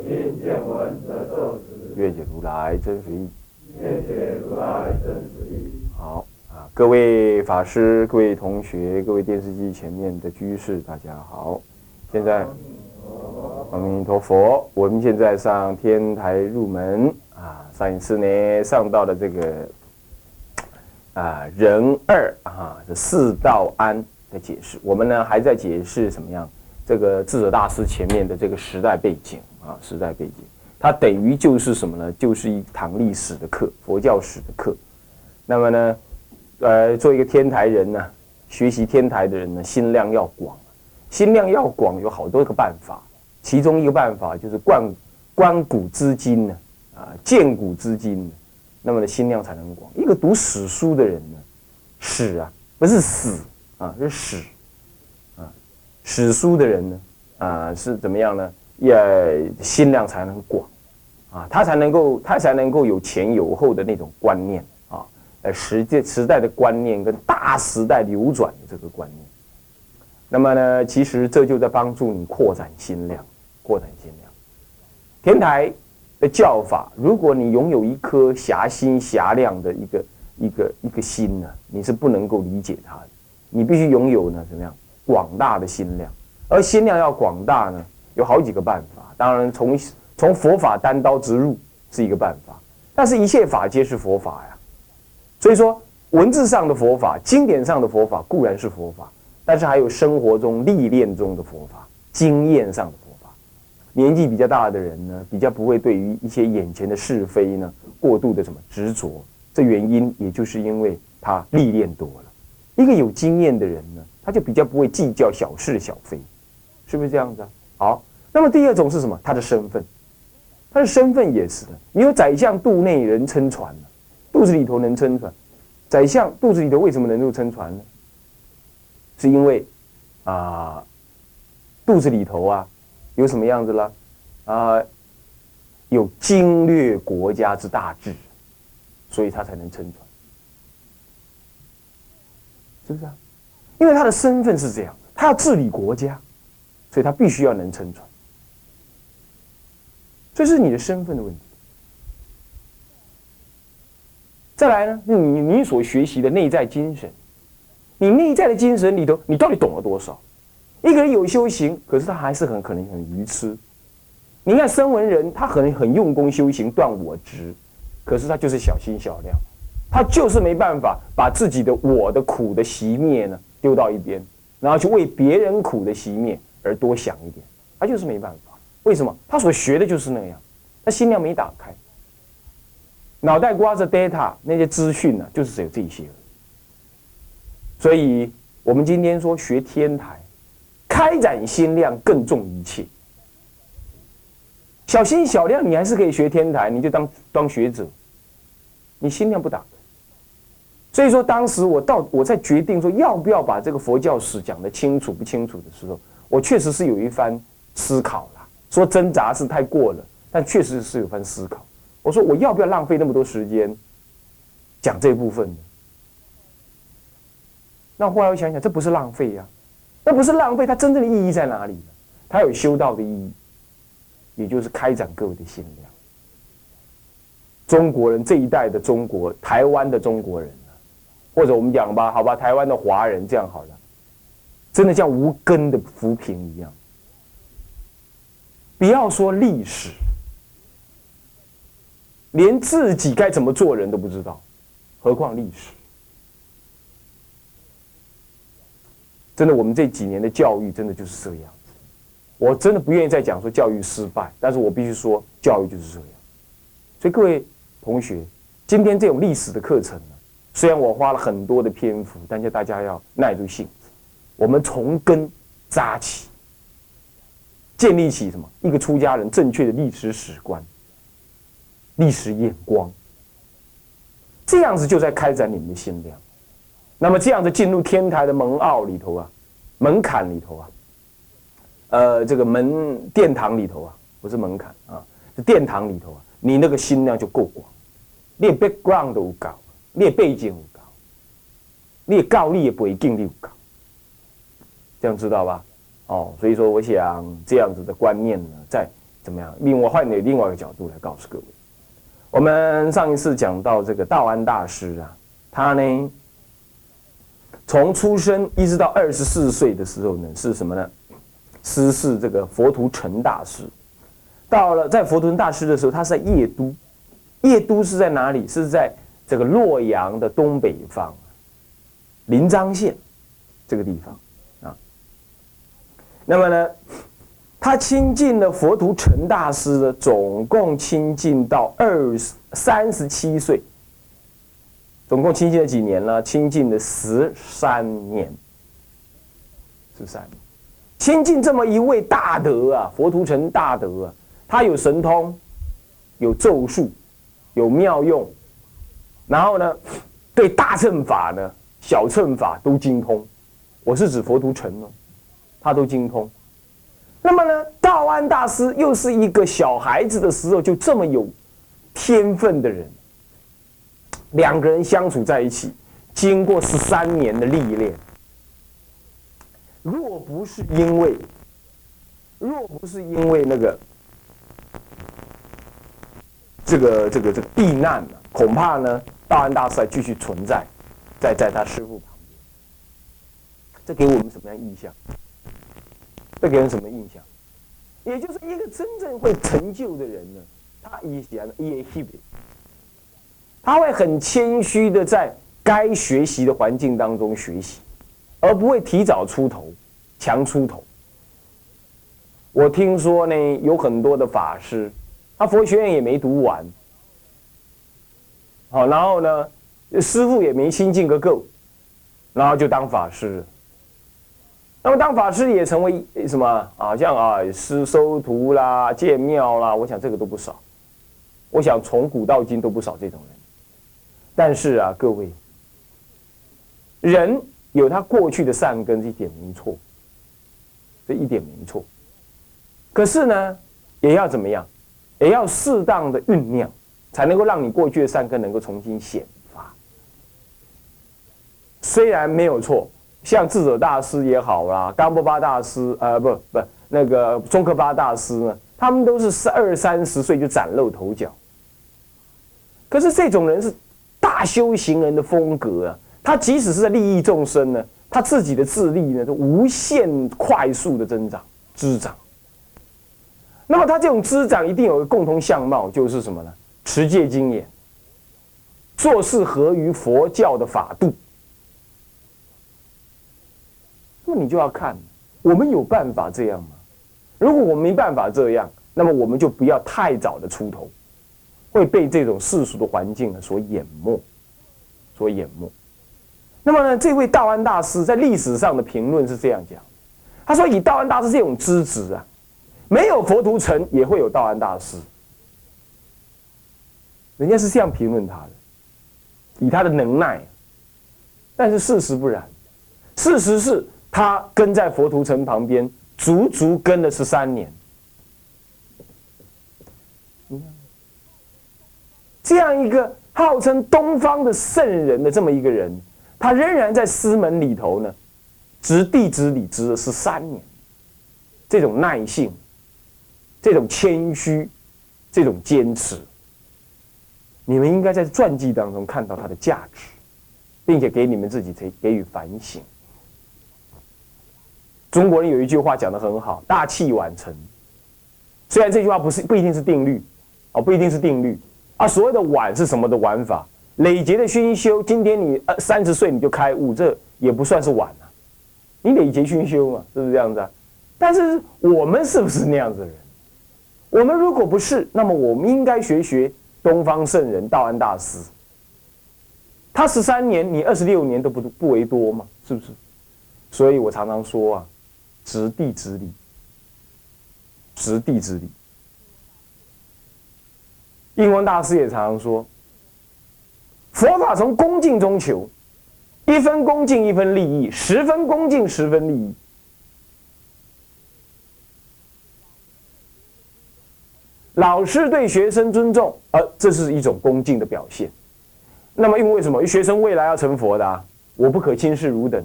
我今见闻得受持，愿解如来真实义。愿解如来真实义。好啊，各位法师、各位同学、各位电视机前面的居士，大家好。现在，阿弥陀佛，我们现在上天台入门啊。上一次呢，上到了这个啊人二啊这四道安的解释，我们呢还在解释什么样？这个智者大师前面的这个时代背景啊，时代背景，它等于就是什么呢？就是一堂历史的课，佛教史的课。那么呢，呃，做一个天台人呢，学习天台的人呢，心量要广，心量要广，有好多个办法。其中一个办法就是观观古知今呢，啊，见古知今，那么的心量才能广。一个读史书的人呢，史啊，不是死啊，是史啊，史书的人呢，啊，是怎么样呢？也心量才能广啊，他才能够，他才能够有前有后的那种观念啊。呃，时代时代的观念跟大时代流转的这个观念，那么呢，其实这就在帮助你扩展心量，扩展心量。天台的教法，如果你拥有一颗狭心狭量的一个一个一个心呢，你是不能够理解它的。你必须拥有呢，怎么样广大的心量？而心量要广大呢，有好几个办法。当然，从从佛法单刀直入是一个办法，但是一切法皆是佛法呀。所以说，文字上的佛法、经典上的佛法固然是佛法，但是还有生活中历练中的佛法、经验上的佛法。年纪比较大的人呢，比较不会对于一些眼前的是非呢过度的什么执着。这原因也就是因为他历练多了。一个有经验的人呢，他就比较不会计较小是小非，是不是这样子啊？好，那么第二种是什么？他的身份，他的身份也是的。你有宰相肚内人撑船。肚子里头能撑船，宰相肚子里头为什么能够撑船呢？是因为啊，肚子里头啊有什么样子了？啊，有经略国家之大志，所以他才能撑船，是不是啊？因为他的身份是这样，他要治理国家，所以他必须要能撑船，这是你的身份的问题。再来呢？你你所学习的内在精神，你内在的精神里头，你到底懂了多少？一个人有修行，可是他还是很可能很愚痴。你看声闻人，他可能很用功修行断我执，可是他就是小心小量，他就是没办法把自己的我的苦的熄灭呢丢到一边，然后去为别人苦的熄灭而多想一点，他就是没办法。为什么？他所学的就是那样，他心量没打开。脑袋瓜子 data 那些资讯呢，就是只有这些。所以，我们今天说学天台，开展心量更重一切。小心小量，你还是可以学天台，你就当当学者。你心量不打开，所以说当时我到我在决定说要不要把这个佛教史讲得清楚不清楚的时候，我确实是有一番思考了。说挣扎是太过了，但确实是有番思考。我说我要不要浪费那么多时间讲这部分呢？那后来我想想，这不是浪费呀，那不是浪费，它真正的意义在哪里？它有修道的意义，也就是开展各位的心量。中国人这一代的中国，台湾的中国人或者我们讲吧，好吧，台湾的华人这样好了，真的像无根的浮萍一样。不要说历史。连自己该怎么做人都不知道，何况历史？真的，我们这几年的教育真的就是这样子。我真的不愿意再讲说教育失败，但是我必须说教育就是这样。所以各位同学，今天这种历史的课程呢，虽然我花了很多的篇幅，但是大家要耐住性子，我们从根扎起，建立起什么一个出家人正确的历史史观、历史眼光，这样子就在开展你们的心量。那么这样子进入天台的门奥里头啊，门槛里头啊，呃，这个门殿堂里头啊，不是门槛啊，是殿堂里头啊，你那个心量就够广，你 background 都高，你背景高，你高你也不会经历高，这样知道吧？哦，所以说我想这样子的观念呢，在怎么样？另外换另外一个角度来告诉各位，我们上一次讲到这个道安大师啊，他呢。从出生一直到二十四岁的时候呢，是什么呢？师是这个佛图澄大师。到了在佛图澄大师的时候，他是在叶都。叶都是在哪里？是在这个洛阳的东北方，临漳县这个地方。那么呢，他亲近了佛图澄大师的，总共亲近到二十三十七岁。总共亲近了几年呢？亲近了十三年，十三年，亲近这么一位大德啊，佛图澄大德啊，他有神通，有咒术，有妙用，然后呢，对大乘法呢、小乘法都精通。我是指佛图澄哦，他都精通。那么呢，道安大师又是一个小孩子的时候就这么有天分的人。两个人相处在一起，经过十三年的历练，若不是因为，若不是因为那个，这个这个这个避难呢，恐怕呢，道安大师还继续存在，在在他师傅旁边。这给我们什么样印象？这给人什么印象？也就是一个真正会成就的人呢，他以前也希望。他会很谦虚的在该学习的环境当中学习，而不会提早出头，强出头。我听说呢，有很多的法师，他佛学院也没读完，好，然后呢，师傅也没心进个够，然后就当法师。那么当法师也成为什么啊？像啊，师收徒啦，建庙啦，我想这个都不少。我想从古到今都不少这种人。但是啊，各位，人有他过去的善根，一点没错，这一点没错。可是呢，也要怎么样？也要适当的酝酿，才能够让你过去的善根能够重新显发。虽然没有错，像智者大师也好啦，甘波巴大师，呃，不不，那个中科巴大师呢，他们都是二三十岁就崭露头角。可是这种人是。大修行人的风格啊，他即使是在利益众生呢，他自己的智力呢，都无限快速的增长滋长。那么他这种滋长一定有个共同相貌，就是什么呢？持戒精严，做事合于佛教的法度。那你就要看，我们有办法这样吗？如果我们没办法这样，那么我们就不要太早的出头。会被这种世俗的环境所淹没，所淹没。那么呢，这位道安大师在历史上的评论是这样讲：他说，以道安大师这种资质啊，没有佛图澄也会有道安大师。人家是这样评论他的，以他的能耐。但是事实不然，事实是他跟在佛图澄旁边，足足跟了十三年。这样一个号称东方的圣人的这么一个人，他仍然在师门里头呢，执弟子礼执了十三年。这种耐性，这种谦虚，这种坚持，你们应该在传记当中看到他的价值，并且给你们自己给给予反省。中国人有一句话讲的很好：“大器晚成。”虽然这句话不是不一定是定律，哦，不一定是定律。啊，所谓的晚是什么的玩法？累劫的熏修，今天你呃三十岁你就开悟，这也不算是晚啊。你累劫熏修嘛，是不是这样子啊？但是我们是不是那样子的人？我们如果不是，那么我们应该学学东方圣人道安大师。他十三年，你二十六年都不不为多嘛，是不是？所以我常常说啊，执地执理，执地之力。印光大师也常说，佛法从恭敬中求，一分恭敬一分利益，十分恭敬十分利益。老师对学生尊重，呃，这是一种恭敬的表现。那么，因为什么？学生未来要成佛的啊，我不可轻视汝等。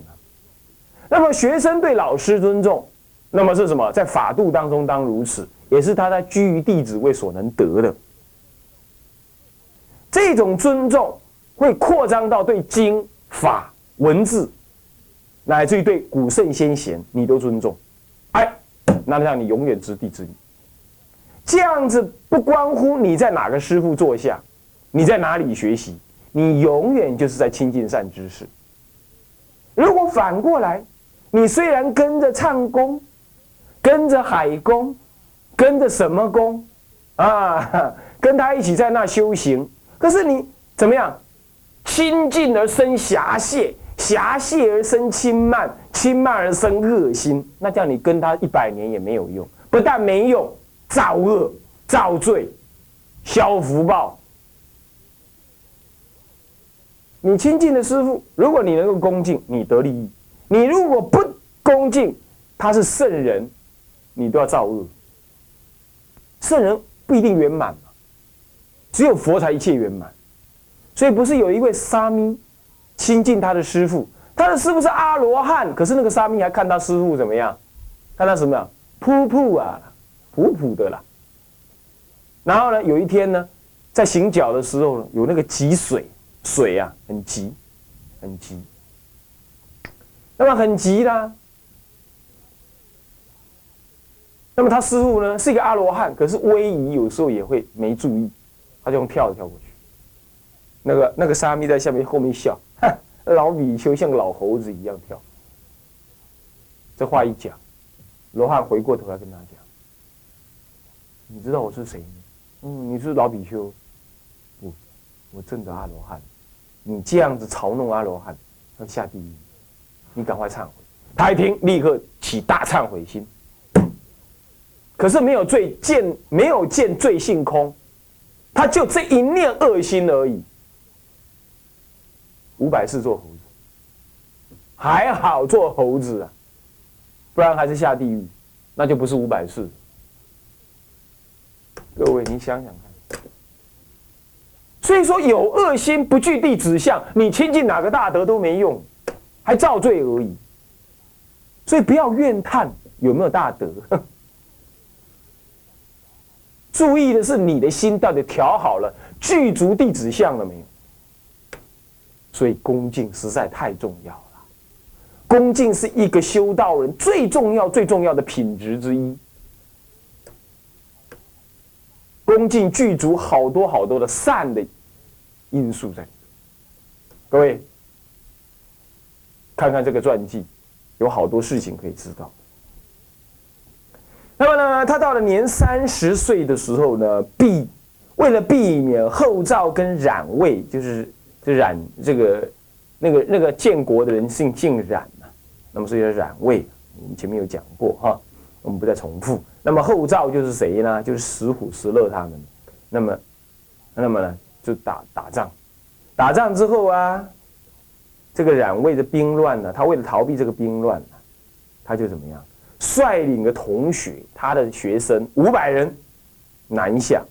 那么，学生对老师尊重，那么是什么？在法度当中当如此，也是他在居于弟子位所能得的。这种尊重会扩张到对经法文字，乃至于对古圣先贤，你都尊重。哎，那让你永远知弟之礼。这样子不关乎你在哪个师傅坐下，你在哪里学习，你永远就是在亲近善知识。如果反过来，你虽然跟着唱功，跟着海公，跟着什么功啊，跟他一起在那修行，可是你怎么样？亲近而生狭懈，狭懈而生轻慢，轻慢而生恶心，那叫你跟他一百年也没有用，不但没用。造恶、造罪、消福报。你亲近的师傅，如果你能够恭敬，你得利益；你如果不恭敬，他是圣人，你都要造恶。圣人不一定圆满嘛，只有佛才一切圆满。所以不是有一位沙弥亲近他的师傅，他的师傅是阿罗汉，可是那个沙弥还看他师傅怎么样？看他什么样？噗噗啊！普普的啦，然后呢，有一天呢，在行脚的时候呢，有那个急水，水啊很急，很急，那么很急啦。那么他师傅呢是一个阿罗汉，可是威仪有时候也会没注意，他就用跳跳过去。那个那个沙弥在下面后面笑，老比丘像老猴子一样跳。这话一讲，罗汉回过头来跟他讲。你知道我是谁吗？嗯，你是老比丘。不，我正的阿罗汉。你这样子嘲弄阿罗汉，要下地狱。你赶快忏悔。他一听，立刻起大忏悔心。可是没有罪见，没有见罪性空，他就这一念恶心而已。五百世做猴子，还好做猴子啊，不然还是下地狱，那就不是五百世。各位，你想想看。所以说，有恶心不具地指向，你亲近哪个大德都没用，还造罪而已。所以不要怨叹有没有大德，注意的是你的心到底调好了，具足地指向了没有？所以恭敬实在太重要了。恭敬是一个修道人最重要、最重要的品质之一。恭敬具足好多好多的善的因素在，各位看看这个传记，有好多事情可以知道。那么呢，他到了年三十岁的时候呢，避为了避免后赵跟冉魏，就是就冉这个那个那个建国的人姓姓冉呐，那么所以叫冉魏，我们前面有讲过哈，我们不再重复。那么后赵就是谁呢？就是石虎、石勒他们。那么，那么呢，就打打仗。打仗之后啊，这个冉魏的兵乱呢，他为了逃避这个兵乱，他就怎么样？率领的同学，他的学生五百人南下。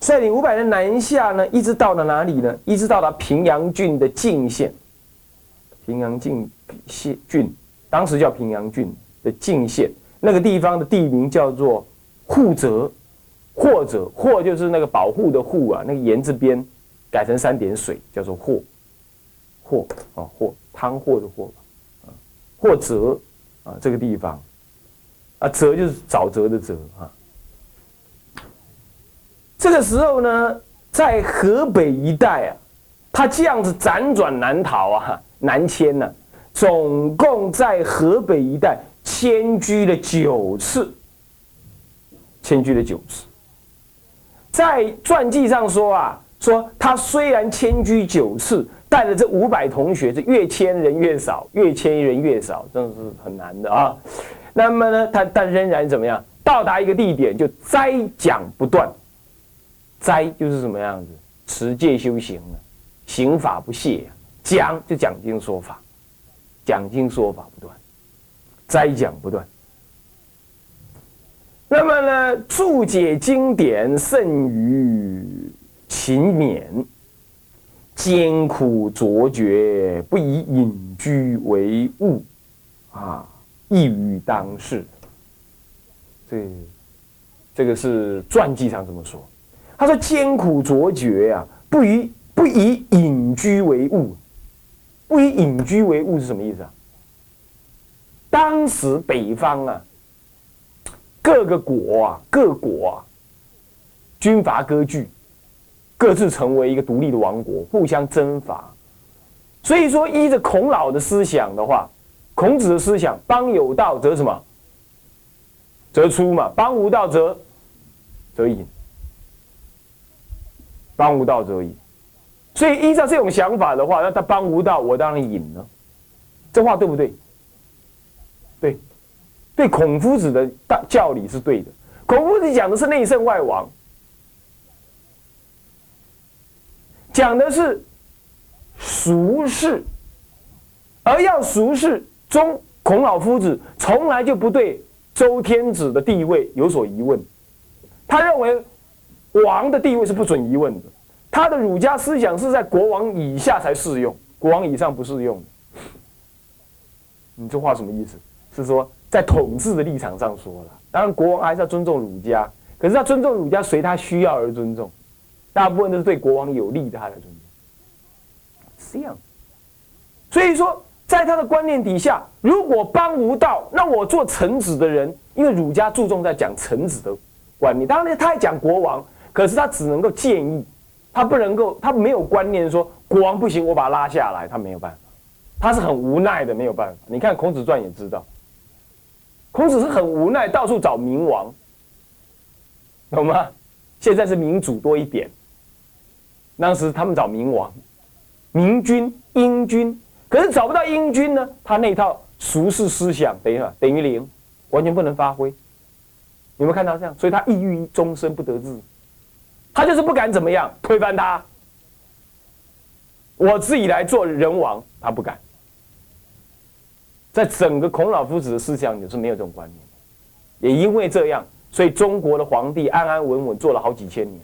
率领五百人南下呢，一直到了哪里呢？一直到了平阳郡的境县。平阳郡县郡，当时叫平阳郡的境县。那个地方的地名叫做护泽，或者或就是那个保护的护啊，那个言字边改成三点水，叫做或，或啊或汤或的或啊，或泽啊这个地方啊泽就是沼泽的泽啊。这个时候呢，在河北一带啊，他这样子辗转难逃啊，南迁呢，总共在河北一带。迁居了九次，迁居了九次。在传记上说啊，说他虽然迁居九次，带着这五百同学，是越迁人越少，越迁人越少，真的是很难的啊。那么呢，他他仍然怎么样？到达一个地点就斋讲不断，斋就是什么样子？持戒修行了，行法不懈呀。讲就讲经说法，讲经说法不断，斋讲不断。那么呢，注解经典甚于勤勉，艰苦卓绝，不以隐居为务，啊，一语当世。这，这个是传记上这么说。他说艰苦卓绝呀，不以不以隐居为务，不以隐居为务是什么意思啊？当时北方啊。各个国啊，各国啊，军阀割据，各自成为一个独立的王国，互相征伐。所以说，依着孔老的思想的话，孔子的思想，邦有道则什么？则出嘛，邦无道则则隐。邦无道则隐。所以依照这种想法的话，那他邦无道，我当然隐了。这话对不对？对。对孔夫子的大教理是对的，孔夫子讲的是内圣外王，讲的是俗世，而要俗世中，孔老夫子从来就不对周天子的地位有所疑问，他认为王的地位是不准疑问的，他的儒家思想是在国王以下才适用，国王以上不适用。你这话什么意思？是说？在统治的立场上说了，当然国王还是要尊重儒家，可是他尊重儒家随他需要而尊重，大部分都是对国王有利的他才尊重，是这样。所以说，在他的观念底下，如果帮无道，那我做臣子的人，因为儒家注重在讲臣子的观念，当然他也讲国王，可是他只能够建议，他不能够，他没有观念说国王不行，我把他拉下来，他没有办法，他是很无奈的，没有办法。你看《孔子传》也知道。孔子是很无奈，到处找明王，懂吗？现在是民主多一点，当时他们找明王、明君、英君，可是找不到英君呢，他那套俗世思想等于等于零，完全不能发挥。有没有看到这样？所以他抑郁终身不得志，他就是不敢怎么样推翻他，我自己来做人王，他不敢。在整个孔老夫子的思想里是没有这种观念，也因为这样，所以中国的皇帝安安稳稳做了好几千年。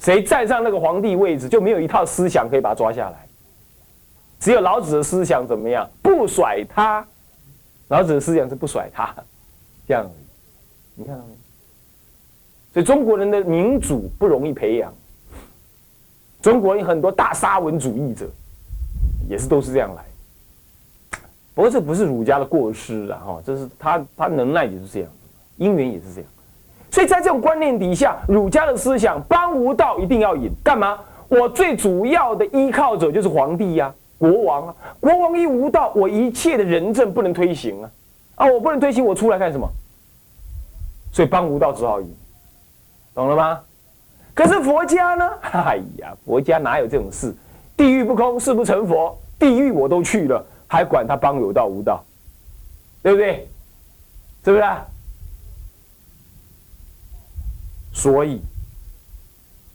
谁站上那个皇帝位置，就没有一套思想可以把他抓下来。只有老子的思想怎么样？不甩他，老子的思想是不甩他，这样而已。你看到没？所以中国人的民主不容易培养。中国人很多大沙文主义者，也是都是这样来。不过这不是儒家的过失啊，哈，这是他他能耐也是这样，因缘也是这样，所以在这种观念底下，儒家的思想帮无道一定要引，干嘛？我最主要的依靠者就是皇帝呀，国王啊，国王一无道，我一切的仁政不能推行啊，啊，我不能推行，我出来干什么？所以帮无道只好引，懂了吗？可是佛家呢？哎呀，佛家哪有这种事？地狱不空，誓不成佛，地狱我都去了。还管他帮有道无道，对不对？是不是？所以，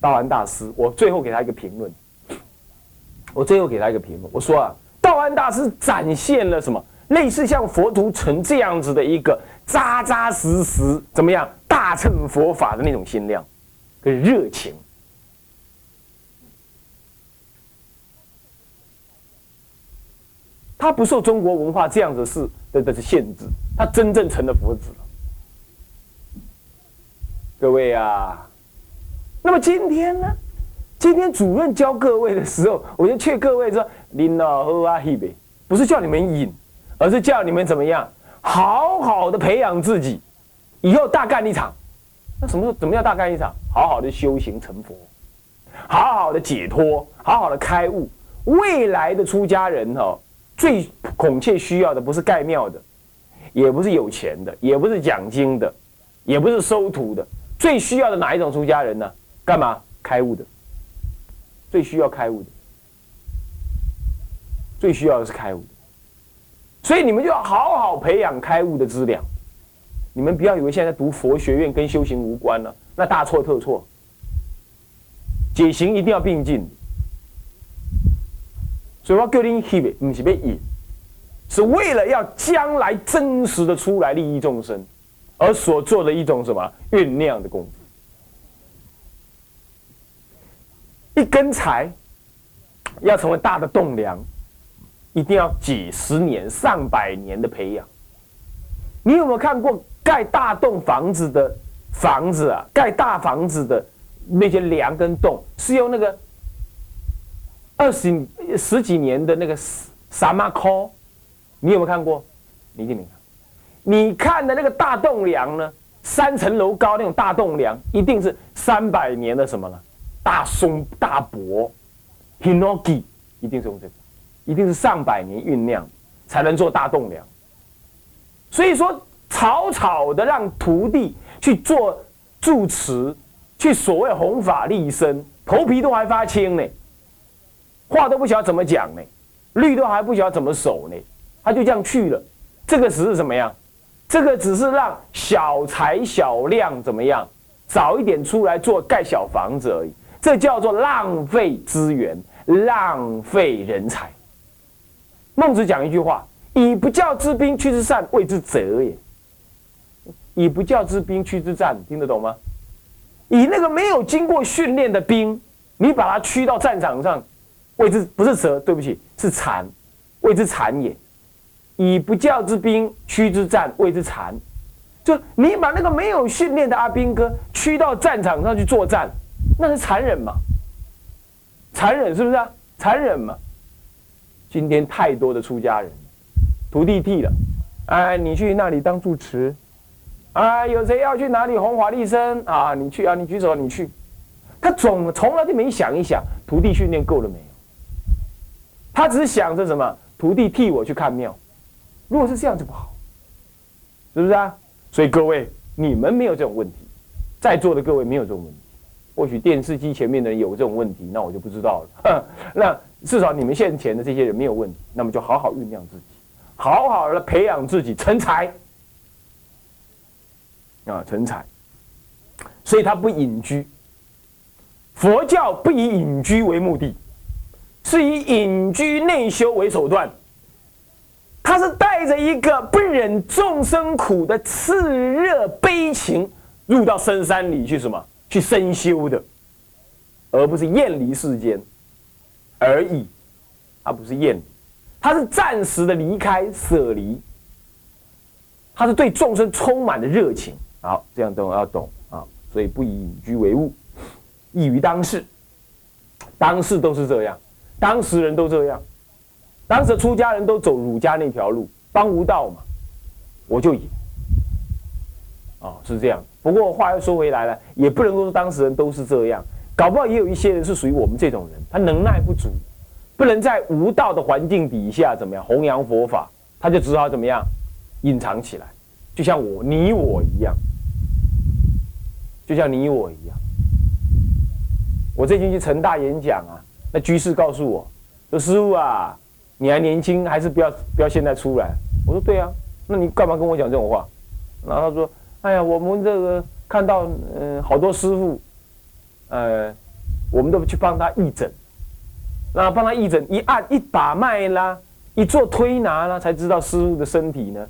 道安大师，我最后给他一个评论。我最后给他一个评论，我说啊，道安大师展现了什么？类似像佛图澄这样子的一个扎扎实实，怎么样？大乘佛法的那种心量跟热情。他不受中国文化这样子是的的限制，他真正成了佛子了。各位啊，那么今天呢？今天主任教各位的时候，我就劝各位说：“林老喝啊嘿呗，不是叫你们饮，而是叫你们怎么样，好好的培养自己，以后大干一场。那什么时候怎么样大干一场？好好的修行成佛，好好的解脱，好好的开悟。未来的出家人哦。”最孔雀需要的不是盖庙的，也不是有钱的，也不是讲经的，也不是收徒的，最需要的哪一种出家人呢？干嘛开悟的？最需要开悟的，最需要的是开悟。所以你们就要好好培养开悟的资粮。你们不要以为现在读佛学院跟修行无关了，那大错特错。解行一定要并进。所以我叫你去的，不是被引，是为了要将来真实的出来利益众生，而所做的一种什么酝酿的功夫。一根柴要成为大的栋梁，一定要几十年、上百年的培养。你有没有看过盖大栋房子的房子啊？盖大房子的那些梁跟洞是用那个二十十几年的那个沙马科，你有没有看过？你一定没看。你看的那个大栋梁呢？三层楼高那种大栋梁，一定是三百年的什么了？大松大柏，hinoki，一定是用这个，一定是上百年酝酿才能做大栋梁。所以说，草草的让徒弟去做住持，去所谓弘法立身，头皮都还发青呢，话都不晓得怎么讲呢，律都还不晓得怎么守呢，他就这样去了。这个只是怎么样？这个只是让小财小量怎么样，早一点出来做盖小房子而已。这叫做浪费资源，浪费人才。孟子讲一句话。以不教之兵驱之善，谓之责也。以不教之兵驱之战，听得懂吗？以那个没有经过训练的兵，你把他驱到战场上，谓之不是蛇，对不起，是残，谓之残也。以不教之兵驱之战，谓之残。就你把那个没有训练的阿兵哥驱到战场上去作战，那是残忍嘛？残忍是不是啊？残忍嘛？今天太多的出家人。徒弟替了，哎，你去那里当住持，哎，有谁要去哪里弘法利生啊？你去啊，你举手，你去。他总从来就没想一想，徒弟训练够了没有？他只是想着什么？徒弟替我去看庙。如果是这样就不好，是不是啊？所以各位，你们没有这种问题，在座的各位没有这种问题。或许电视机前面的人有这种问题，那我就不知道了。那至少你们现前的这些人没有问题，那么就好好酝酿自己。好好的培养自己成才啊，成才，所以他不隐居。佛教不以隐居为目的，是以隐居内修为手段。他是带着一个不忍众生苦的炽热悲情，入到深山里去什么？去深修的，而不是厌离世间而已。他不是厌离。他是暂时的离开舍离，他是对众生充满的热情。好，这样都要懂啊。所以不以隐居为务，异于当世。当世都是这样，当时人都这样，当时出家人都走儒家那条路，帮无道嘛，我就隐。啊，是这样。不过话又说回来了，也不能够说当事人都是这样，搞不好也有一些人是属于我们这种人，他能耐不足。不能在无道的环境底下怎么样弘扬佛法，他就只好怎么样隐藏起来，就像我你我一样，就像你我一样。我最近去成大演讲啊，那居士告诉我说：“师傅啊，你还年轻，还是不要不要现在出来。”我说：“对啊，那你干嘛跟我讲这种话？”然后他说：“哎呀，我们这个看到嗯好多师傅，呃，我们都去帮他义诊。”那帮他义诊一按一把脉啦，一做推拿啦，才知道师傅的身体呢，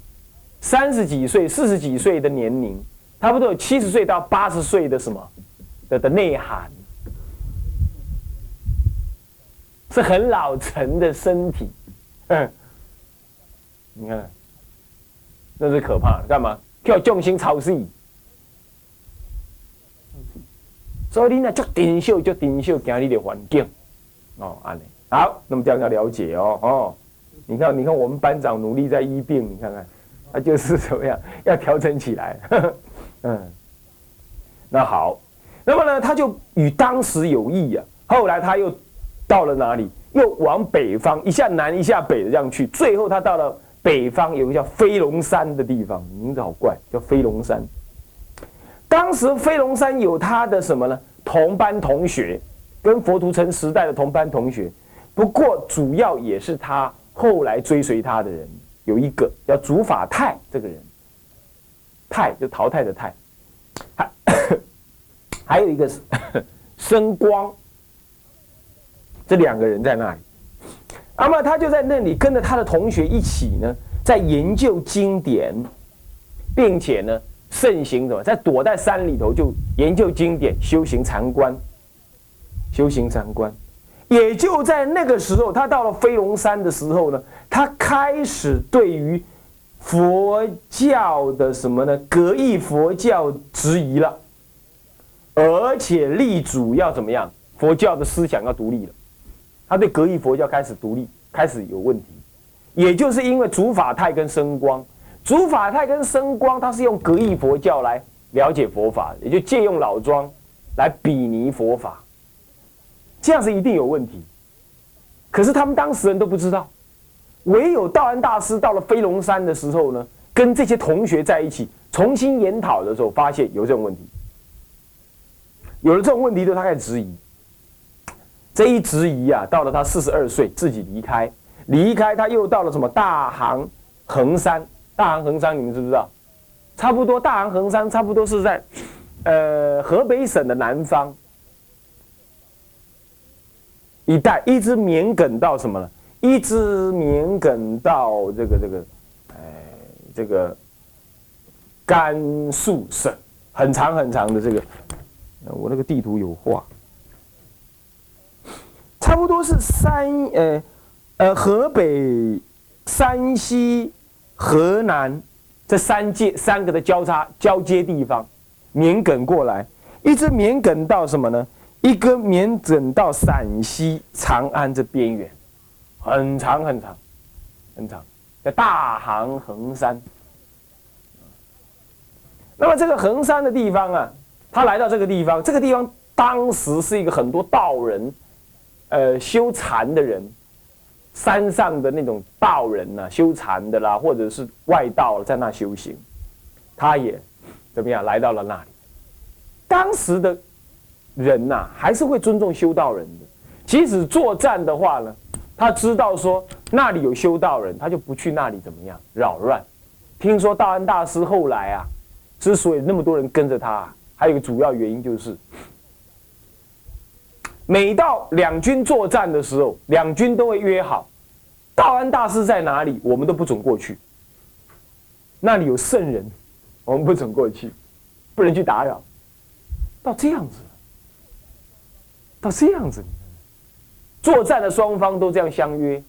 三十几岁、四十几岁的年龄，差不多有七十岁到八十岁的什么的的内涵，是很老成的身体。嗯，你看，那是可怕的，干嘛？叫重心操细，所以你呢，就顶秀就顶秀，今日的环境。哦，安好，那么这样要了解哦，哦，你看，你看，我们班长努力在医病，你看看，他就是 怎么样，要调整起来，嗯，那好，那么呢，他就与当时有异呀。后来他又到了哪里？又往北方，一下南一下北的这样去，最后他到了北方，有个叫飞龙山的地方，名字好怪，叫飞龙山。当时飞龙山有他的什么呢？同班同学。跟佛图澄时代的同班同学，不过主要也是他后来追随他的人，有一个叫竺法泰这个人，泰就淘汰的泰，还还有一个是 生光，这两个人在那里。那么他就在那里跟着他的同学一起呢，在研究经典，并且呢盛行什么，在躲在山里头就研究经典，修行禅观，修行禅观。也就在那个时候，他到了飞龙山的时候呢，他开始对于佛教的什么呢？格义佛教质疑了，而且立主要怎么样？佛教的思想要独立了。他对格义佛教开始独立，开始有问题，也就是因为竺法泰跟生光，竺法泰跟生光，他是用格义佛教来了解佛法，也就借用老庄来比拟佛法，这样是一定有问题。可是他们当时人都不知道，唯有道安大师到了飞龙山的时候呢，跟这些同学在一起重新研讨的时候，发现有这种问题，有了这种问题，就他开始质疑。这一质疑啊，到了他四十二岁，自己离开，离开他又到了什么大行衡山？大行衡山你们知不知道？差不多，大行衡山差不多是在，呃，河北省的南方一带，一直绵亘到什么呢？一直绵亘到这个这个，哎，这个甘肃省，很长很长的这个，我那个地图有画。差不多是山呃呃河北、山西、河南这三界三个的交叉交接地方，绵亘过来，一直绵亘到什么呢？一个绵亘到陕西长安这边缘，很长很长很长，在大行衡山。那么这个衡山的地方啊，他来到这个地方，这个地方当时是一个很多道人。呃，修禅的人，山上的那种道人呐，修禅的啦，或者是外道在那修行，他也怎么样来到了那里？当时的人呐，还是会尊重修道人的。即使作战的话呢，他知道说那里有修道人，他就不去那里怎么样扰乱。听说道安大师后来啊，之所以那么多人跟着他，还有一个主要原因就是。每到两军作战的时候，两军都会约好，道安大师在哪里，我们都不准过去。那里有圣人，我们不准过去，不能去打扰。到这样子，到这样子，作战的双方都这样相约，